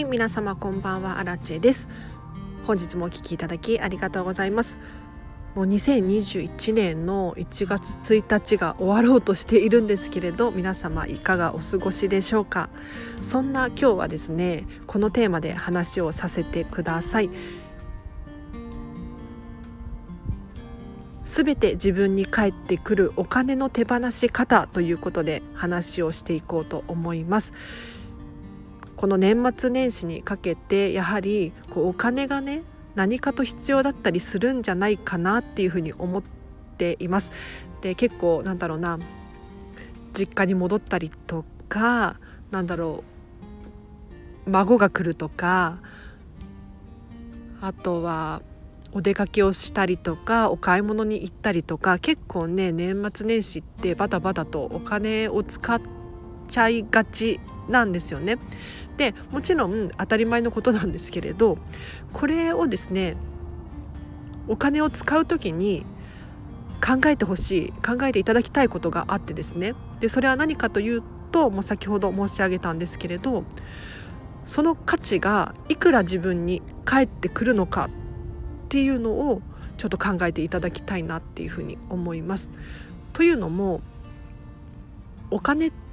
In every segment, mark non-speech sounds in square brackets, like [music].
はい皆様こんばんは。アラチェです。本日もお聞きいただきありがとうございます。もう2021年の1月1日が終わろうとしているんですけれど皆様いかがお過ごしでしょうか？そんな今日はですねこのテーマで話をさせてください。すべて自分に返ってくるお金の手放し方ということで話をしていこうと思います。この年末年始にかけてやはりこうお金がね何かと必要だったりするんじゃないかなっていうふうに思っています。で結構なんだろうな実家に戻ったりとかなんだろう孫が来るとかあとはお出かけをしたりとかお買い物に行ったりとか結構ね年末年始ってバタバタとお金を使っちゃいがちなんですよね。でもちろん当たり前のことなんですけれどこれをですねお金を使う時に考えてほしい考えていただきたいことがあってですねでそれは何かというともう先ほど申し上げたんですけれどその価値がいくら自分に返ってくるのかっていうのをちょっと考えていただきたいなっていうふうに思います。というのもお金って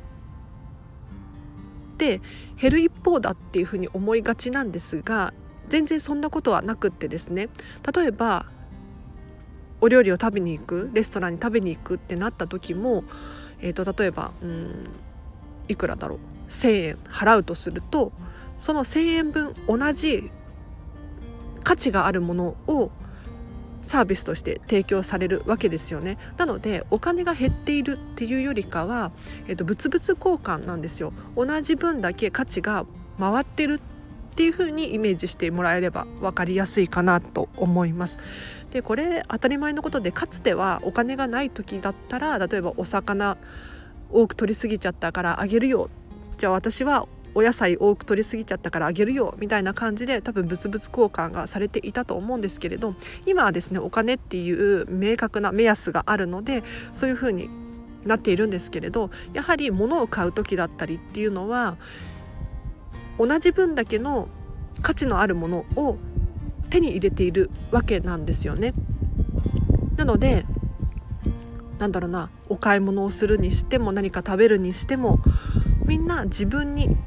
って減る一方だっていうふうに思いがちなんですが全然そんなことはなくってですね。例えばお料理を食べに行くレストランに食べに行くってなった時も、えーと、例えばうんいくらだろう。1,000円払うとするとその1,000円分同じ価値があるものをサービスとして提供されるわけですよね。なのでお金が減っているっていうよりかは、えっと、物々交換なんですよ。同じ分だけ価値が回ってるっていう風にイメージしてもらえれば分かりやすいかなと思います。でこれ当たり前のことでかつてはお金がない時だったら例えばお魚多く取りすぎちゃったからあげるよ。じゃあ私はお野菜多く取りすぎちゃったからあげるよみたいな感じで多分物々交換がされていたと思うんですけれど今はですねお金っていう明確な目安があるのでそういうふうになっているんですけれどやはり物を買う時だったりっていうのは同じ分だけの価値のあるものを手に入れているわけなんですよね。なのでなんだろうなお買い物をするにしても何か食べるにしてもみんな自分に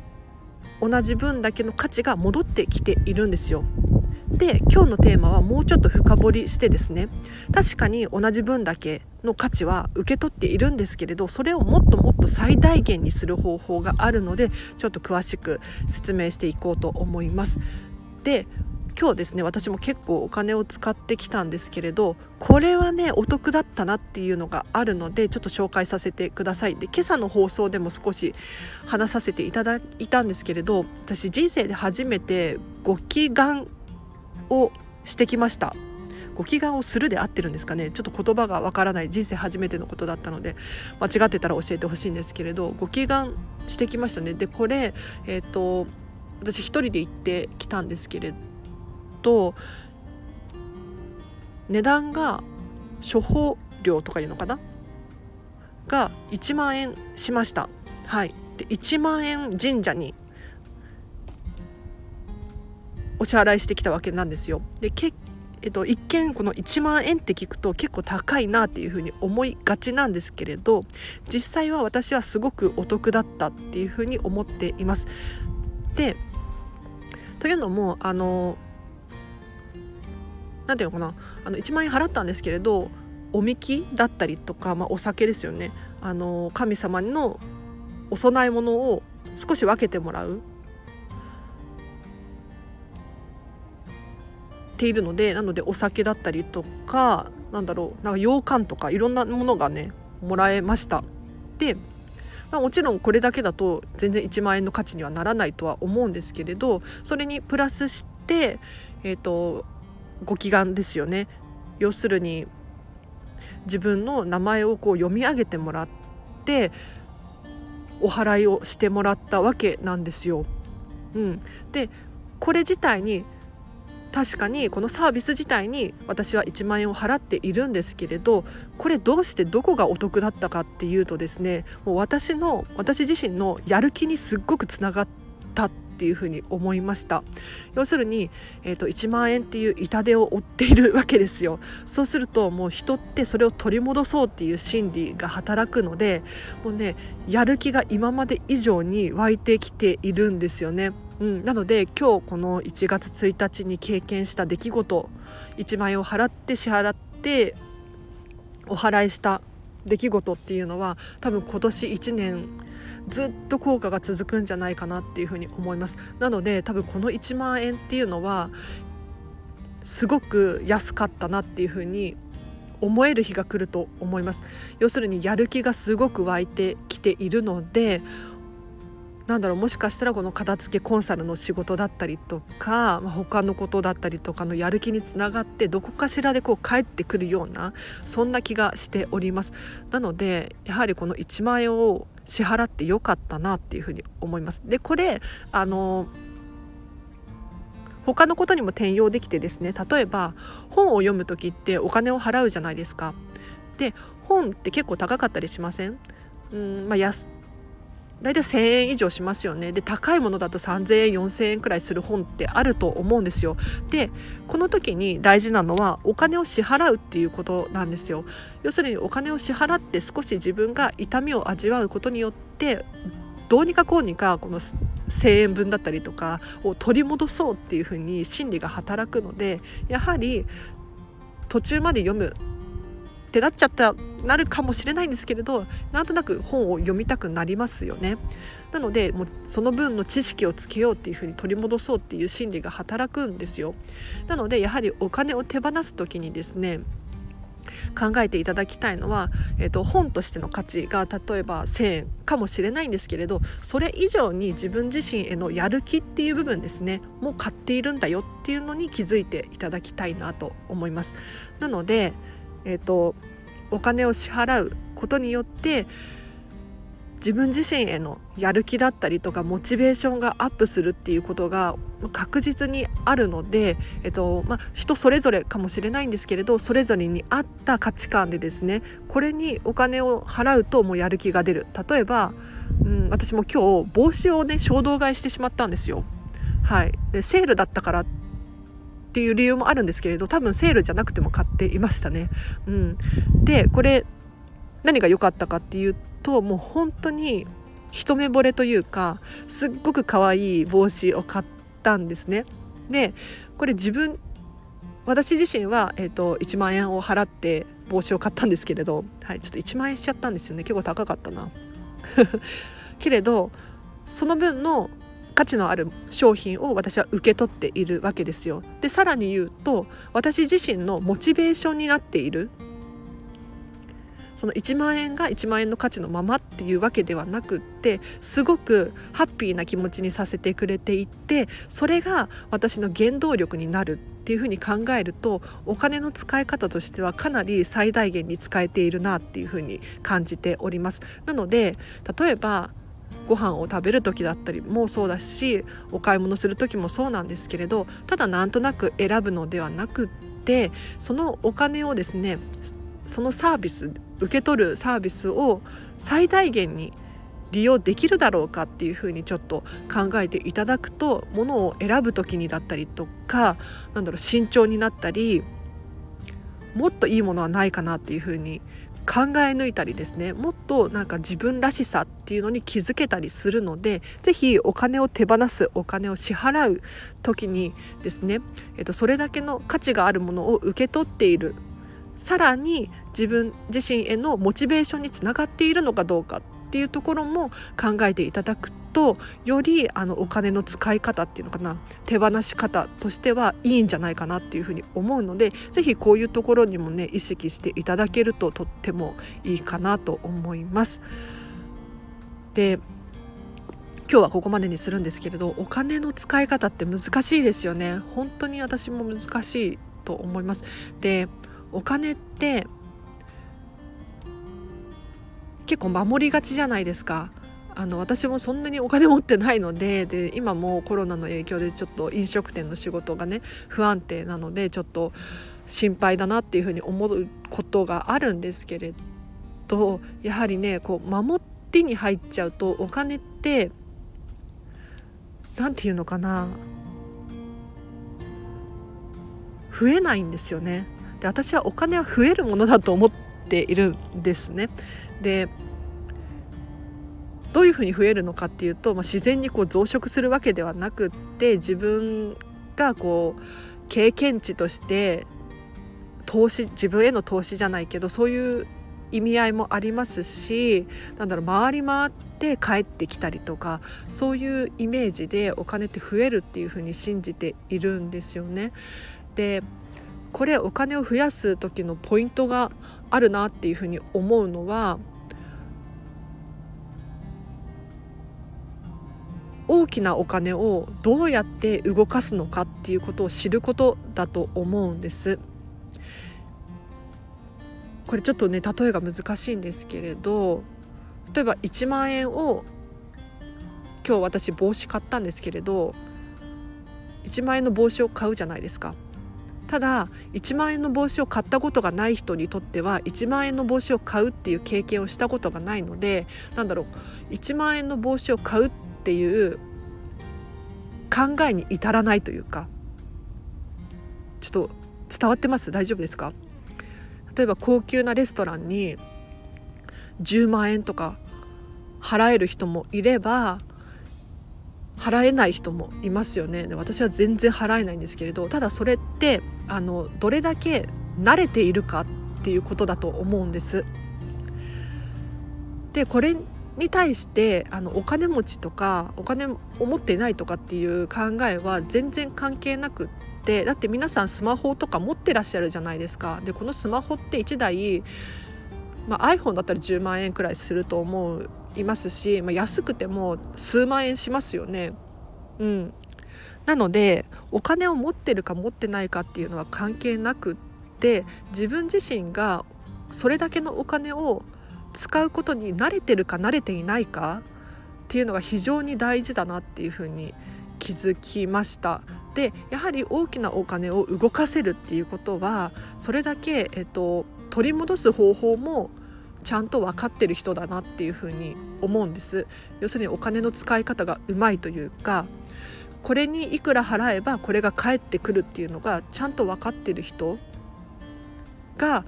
同じ分だけの価値が戻ってきているんですよ。で今日のテーマはもうちょっと深掘りしてですね確かに同じ分だけの価値は受け取っているんですけれどそれをもっともっと最大限にする方法があるのでちょっと詳しく説明していこうと思います。で今日ですね私も結構お金を使ってきたんですけれどこれはねお得だったなっていうのがあるのでちょっと紹介させてください。で今朝の放送でも少し話させていただいたんですけれど私人生で初めてご祈願をしてきました。ご祈願をするで合ってるんですかね？ちょっと言葉がわからない。人生初めてのことだったので間違ってたら教えてほしいんですけれどご祈願してきましたね。でこれえっ、ー、と私一人で行ってきたんですけれどと値段が処方料とかいうのかな？が1万円しました。はい。で1万円神社にお支払いしてきたわけなんですよ。でけえっと、一見この1万円って聞くと結構高いなっていうふうに思いがちなんですけれど実際は私はすごくお得だったっていうふうに思っています。でというのもあの何ていうのかなあの1万円払ったんですけれどおみきだったりとか、まあ、お酒ですよね。あの神様のお供え物を少し分けてもらう。ているのでなのでお酒だったりとかなんだろうなんか羊羹とかいろんなものがねもらえました。で、まあ、もちろんこれだけだと全然1万円の価値にはならないとは思うんですけれどそれにプラスしてえっ、ー、とご祈願ですよね要するに自分の名前をこう読み上げてもらってお祓いをしてもらったわけなんですよ。うん、でこれ自体に確かにこのサービス自体に私は1万円を払っているんですけれどこれどうしてどこがお得だったかっていうとですねもう私の私自身のやる気にすっごくつながったっっていうふうに思いました。要するに、えーと、1万円っていう痛手を負っているわけですよ。そうするともう人ってそれを取り戻そうっていう心理が働くのでもうねやる気が今まで以上に湧いてきているんですよね、うん、なので今日この1月1日に経験した出来事1万円を払って支払ってお払いした出来事っていうのは多分今年1年ずっと効果が続くんじゃないかなっていうふうに思います。なので多分この1万円っていうのはすごく安かったなっていうふうに思える日が来ると思います。要するにやる気がすごく湧いてきているのでなんだろうもしかしたらこの片付けコンサルの仕事だったりとか、まあ、他のことだったりとかのやる気につながってどこかしらでこう帰ってくるようなそんな気がしております。なのでやはりこの1万円を支払ってよかったなっていうふうに思います。でこれあの他のことにも転用できてですね例えば本を読む時ってお金を払うじゃないですか。で本って結構高かったりしません？うんまあ、大体1,000円以上しますよね。で高いものだと3,000円4,000円くらいする本ってあると思うんですよ。でこの時に大事なのはお金を支払うっていうことなんですよ。要するにお金を支払って少し自分が痛みを味わうことによってどうにかこうにかこの1,000円分だったりとかを取り戻そうっていうふうに心理が働くのでやはり途中まで読むってなっちゃったなるかもしれないんですけれどなんとなく本を読みたくなりますよね。なのでもうその分の知識をつけようっていうふうに取り戻そうっていう心理が働くんですよ。なのでやはりお金を手放す時にですね考えていただきたいのは、えーと、本としての価値が例えば1,000円かもしれないんですけれどそれ以上に自分自身へのやる気っていう部分ですねもう買っているんだよっていうのに気づいていただきたいなと思います。なのでえーと、お金を支払うことによって自分自身へのやる気だったりとかモチベーションがアップするっていうことが確実にあるので、えっとまあ、人それぞれかもしれないんですけれどそれぞれに合った価値観でですねこれにお金を払うともうやる気が出る例えば、うん、私も今日帽子をね衝動買いしてしまったんですよ。はい、でセールだったからっっていう理由もあるんですけれど多分セールじゃなくても買っていましたね。うん、でこれ何が良かったかっていうともう本当に一目惚れというかすっごく可愛い帽子を買ったんですね。でこれ自分私自身は、えーと、1万円を払って帽子を買ったんですけれど、はい、ちょっと1万円しちゃったんですよね結構高かったな。[laughs] けれどその分の価値のある商品を私は受け取っているわけですよ。でさらに言うと私自身のモチベーションになっているその1万円が1万円の価値のままっていうわけではなくってすごくハッピーな気持ちにさせてくれていてそれが私の原動力になるっていうふうに考えるとお金の使い方としてはかなり最大限に使えているなっていうふうに感じております。なので例えばご飯を食べる時だったりもそうだしお買い物する時もそうなんですけれどただなんとなく選ぶのではなくってそのお金をですねそのサービス受け取るサービスを最大限に利用できるだろうかっていうふうにちょっと考えていただくとものを選ぶ時にだったりとかなんだろう慎重になったりもっといいものはないかなっていうふうに考え抜いたりですねもっとなんか自分らしさっていうのに気づけたりするので是非お金を手放すお金を支払う時にですね、えっと、それだけの価値があるものを受け取っている。さらに自分自身へのモチベーションにつながっているのかどうか。っていうところも考えていただくとよりあのお金の使い方っていうのかな手放し方としてはいいんじゃないかなっていうふうに思うので是非こういうところにもね意識していただけるととってもいいかなと思います。で今日はここまでにするんですけれどお金の使い方って難しいですよね本当に私も難しいと思いますでお金って結構守りがちじゃないですか。あの私もそんなにお金持ってないのでで今もコロナの影響でちょっと飲食店の仕事がね不安定なのでちょっと心配だなっていうふうに思うことがあるんですけれどやはりねこう守ってに入っちゃうとお金って何て言うのかな。増えないんですよね。で私はお金は増えるものだと思っているんですね。でどういうふうに増えるのかっていうと、まあ、自然にこう増殖するわけではなくって自分がこう経験値として投資自分への投資じゃないけどそういう意味合いもありますしなんだろう回り回って帰ってきたりとかそういうイメージでお金って増えるっていうふうに信じているんですよね。でこれお金を増やす時のポイントがあるなっていうふうに思うのは大きなお金をどうやって動かすのかっていうことを知ることだと思うんです。これちょっとね例えが難しいんですけれど例えば1万円を今日私帽子買ったんですけれど1万円の帽子を買うじゃないですか。ただ1万円の帽子を買ったことがない人にとっては1万円の帽子を買うっていう経験をしたことがないのでなんだろう1万円の帽子を買うっていう考えに至らないというかちょっと伝わってます？大丈夫ですか？例えば高級なレストランに10万円とか払える人もいれば払えない人もいますよね。で私は全然払えないんですけれどただそれってあのどれだけ慣れているかっていうことだと思うんです。でこれに対してあのお金持ちとかお金を持っていないとかっていう考えは全然関係なくってだって皆さんスマホとか持ってらっしゃるじゃないですか。でこのスマホって1台、まあ、iPhone だったら10万円くらいすると思いますし、まあ、安くても数万円しますよね。うん、なのでお金を持ってるか持ってないかっていうのは関係なくって自分自身がそれだけのお金を使うことに慣れてるか慣れていないかっていうのが非常に大事だなっていうふうに気づきました。でやはり大きなお金を動かせるっていうことはそれだけ、えっと、取り戻す方法もちゃんと分かってる人だなっていうふうに思うんです。要するにお金の使い方がうまいというかこれにいくら払えばこれが返ってくるっていうのがちゃんと分かってる人が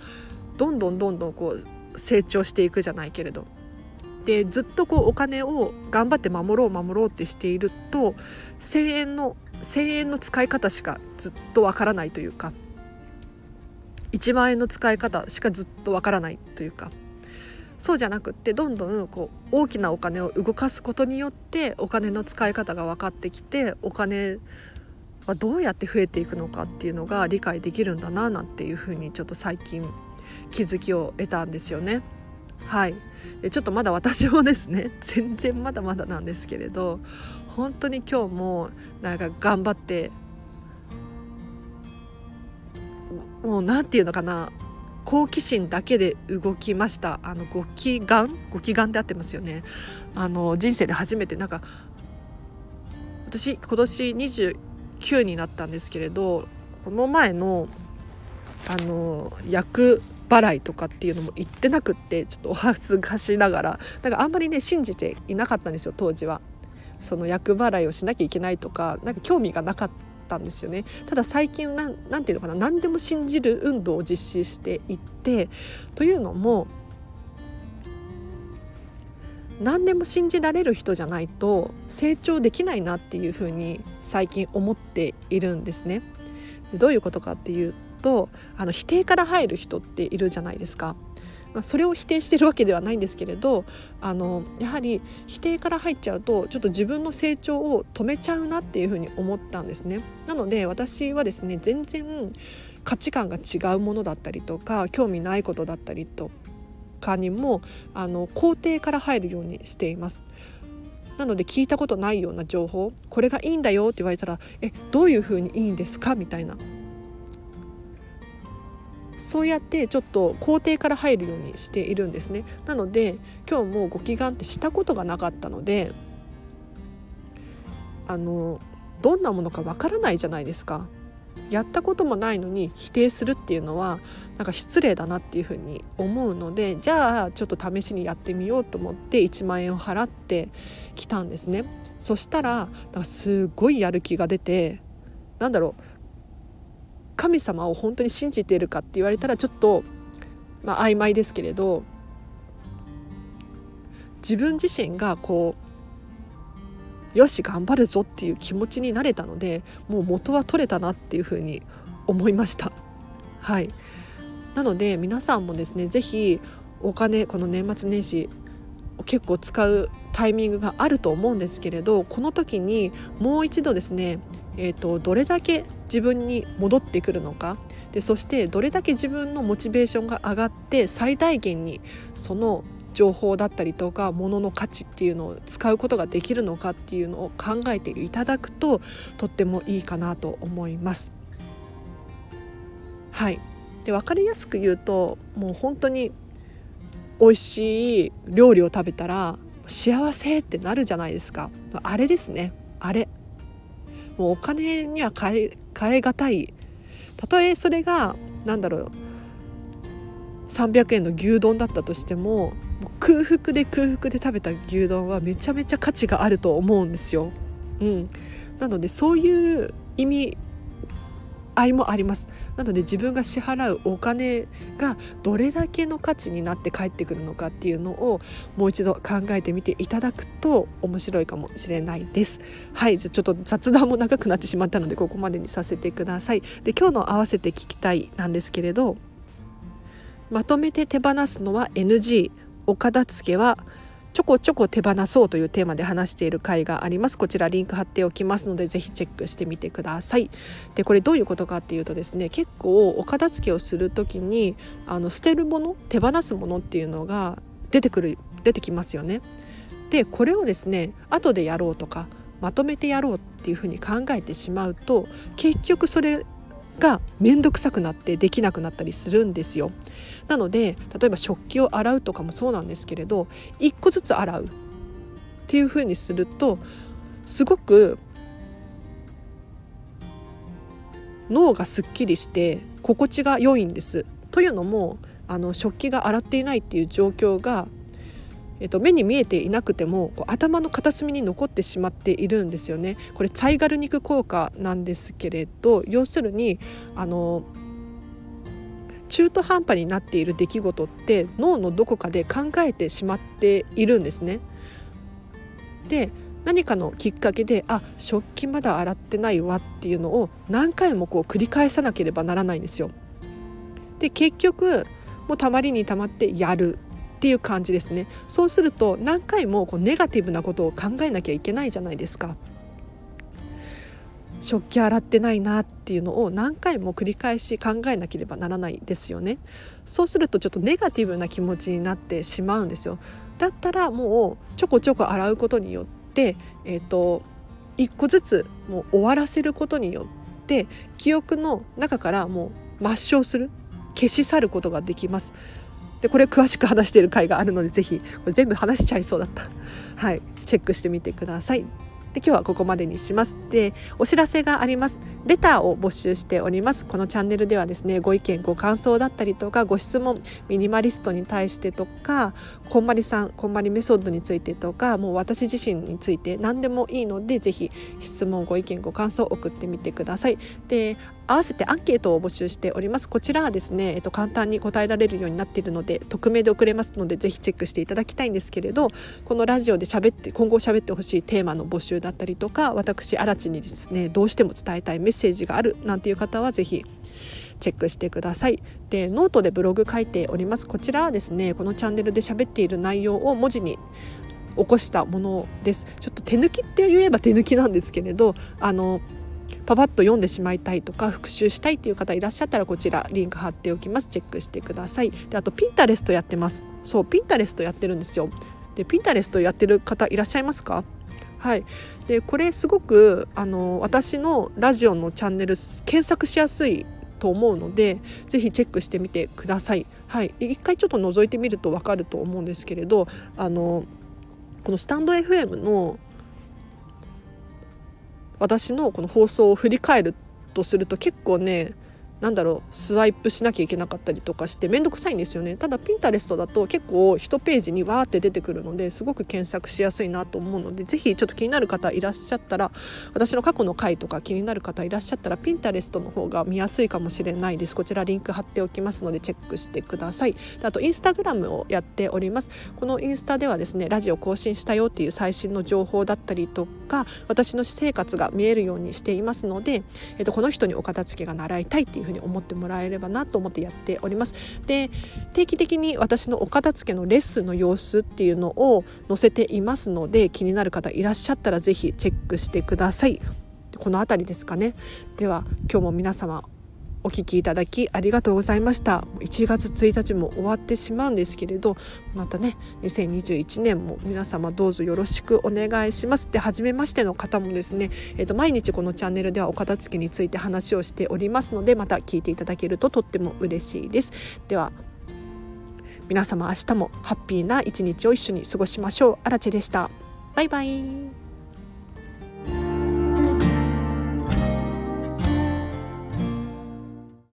どんどんどんどんこう成長していくじゃないけれど。でずっとこうお金を頑張って守ろう守ろうってしていると1,000円の1,000円の使い方しかずっとわからないというか。1万円の使い方しかずっとわからないというか。そうじゃなくってどんどんこう大きなお金を動かすことによってお金の使い方が分かってきてお金はどうやって増えていくのかっていうのが理解できるんだななんていうふうにちょっと最近気づきを得たんですよね。はい。でちょっとまだ私もですね [laughs] 全然まだまだなんですけれど本当に今日もなんか頑張ってもう何て言うのかな好奇心だけで動きました。あのご祈願？ご祈願であってますよね。あの人生で初めてなんか私今年29になったんですけれどこの前のあの役払いとかっていうのも言ってなくってちょっとお恥ずかしながらなんかあんまりね信じていなかったんですよ当時は。その役払いをしなきゃいけないとかなんか興味がなかったったんですよねただ最近なんなんていうのかな何でも信じる運動を実施していってというのも何でも信じられる人じゃないと成長できないなっていうふうに最近思っているんですね。どういうことかっていうとあの否定から入る人っているじゃないですか。それを否定してるわけではないんですけれどあのやはり否定から入っちゃうとちょっと自分の成長を止めちゃうなっていうふうに思ったんですね。なので私はですね全然価値観が違うものだったりとか興味ないことだったりとかにもあの肯定から入るようにしています。なので聞いたことないような情報これがいいんだよって言われたらえどういうふうにいいんですか？みたいなそうやってちょっと肯定から入るようにしているんですねなので今日もご祈願ってしたことがなかったのであのどんなものかわからないじゃないですかやったこともないのに否定するっていうのはなんか失礼だなっていうふうに思うのでじゃあちょっと試しにやってみようと思って1万円を払ってきたんですね。そしたらなんかすごいやる気が出てなんだろう神様を本当に信じているかって言われたらちょっと、まあ、曖昧ですけれど自分自身がこうよし頑張るぞっていう気持ちになれたのでもう元は取れたなっていうふうに思いました。はいなので皆さんもですね是非お金この年末年始結構使うタイミングがあると思うんですけれどこの時にもう一度ですね、えーと、どれだけ自分に戻ってくるのか。でそしてどれだけ自分のモチベーションが上がって最大限にその情報だったりとか物の価値っていうのを使うことができるのかっていうのを考えていただくととってもいいかなと思います。はい。で分かりやすく言うともう本当に美味しい料理を食べたら幸せってなるじゃないですか。あれですね。あれ。もうお金には変え変え難いたとえそれが何だろう300円の牛丼だったとしても空腹で空腹で食べた牛丼はめちゃめちゃ価値があると思うんですよ。うん、なのでそういう意味合もあります。なので自分が支払うお金がどれだけの価値になって帰ってくるのかっていうのをもう一度考えてみていただくと面白いかもしれないです。はい。じゃちょっと雑談も長くなってしまったのでここまでにさせてください。で今日の合わせて聞きたいなんですけれどまとめて手放すのは NG お片付けはちょこちょこ手放そうというテーマで話している回があります。こちらリンク貼っておきますのでぜひチェックしてみてください。でこれどういうことかっていうとですね結構お片付けをする時にあの捨てるもの手放すものっていうのが出てくる出てきますよね。でこれをですね後でやろうとかまとめてやろうっていうふうに考えてしまうと結局それが面倒くさくなってできなくなったりするんですよ。なので例えば食器を洗うとかもそうなんですけれど1個ずつ洗うっていうふうにするとすごく脳がすっきりして心地が良いんです。というのもあの食器が洗っていないっていう状況がえっと、目に見えていなくてもこう頭の片隅に残ってしまっているんですよね。これツァイガル肉効果なんですけれど要するにあの中途半端になっている出来事って脳のどこかで考えてしまっているんですね。で何かのきっかけであ食器まだ洗ってないわっていうのを何回もこう繰り返さなければならないんですよ。で結局もうたまりにたまってやるっていう感じですね。そうすると何回もこうネガティブなことを考えなきゃいけないじゃないですか。食器洗ってないなっていうのを何回も繰り返し考えなければならないですよね。そうするとちょっとネガティブな気持ちになってしまうんですよ。だったらもうちょこちょこ洗うことによってえっ、ー、と一個ずつもう終わらせることによって記憶の中からもう抹消する消し去ることができます。でこれ詳しく話している回があるのでぜひこれ全部話しちゃいそうだった。はい。チェックしてみてください。で今日はここまでにします。でお知らせがあります。レターを募集しております。このチャンネルではですねご意見ご感想だったりとかご質問ミニマリストに対してとかこんまりさんこんまりメソッドについてとかもう私自身について何でもいいのでぜひ質問ご意見ご感想送ってみてください。で合わせてアンケートを募集しております。こちらはですね、えっと、簡単に答えられるようになっているので匿名で送れますのでぜひチェックしていただきたいんですけれどこのラジオで喋って今後喋ってほしいテーマの募集だったりとか私荒地にですねどうしても伝えたいメッセージがあるなんていう方はぜひチェックしてください。でノートでブログ書いております。こちらはですねこのチャンネルで喋っている内容を文字に起こしたものです。ちょっと手抜きって言えば手抜きなんですけれどあのパパッと読んでしまいたいとか復習したいっていう方いらっしゃったらこちらリンク貼っておきます。チェックしてください。であと Pinterest やってます。そう Pinterest やってるんですよ。でピンタレストやってる方いらっしゃいますか？はい、でこれすごくあの私のラジオのチャンネル検索しやすいと思うのでぜひチェックしてみてください。はい、一回ちょっと覗いてみると分かると思うんですけれどあのこのスタンド FM の私のこの放送を振り返るとすると結構ねなんだろうスワイプしなきゃいけなかったりとかして面倒くさいんですよね。ただピンタレストだと結構1ページにわーって出てくるのですごく検索しやすいなと思うのでぜひちょっと気になる方いらっしゃったら私の過去の回とか気になる方いらっしゃったらピンタレストの方が見やすいかもしれないです。こちらリンク貼っておきますのでチェックしてください。あとインスタグラムをやっております。このインスタではですねラジオ更新したよっていう最新の情報だったりとか私の私生活が見えるようにしていますので、えっと、この人にお片付けが習いたいっていうふうに思ってもらえればなと思ってやっております。で定期的に私のお片付けのレッスンの様子っていうのを載せていますので気になる方いらっしゃったら是非チェックしてください。この辺りですかねでは今日も皆様お聞きいただきありがとうございました。1月1日も終わってしまうんですけれどまたね2021年も皆様どうぞよろしくお願いします。で初めましての方もですね、えー、と毎日このチャンネルではお片付けについて話をしておりますのでまた聞いていただけるととっても嬉しいです。では皆様明日もハッピーな一日を一緒に過ごしましょう。あらでした。バイバイ。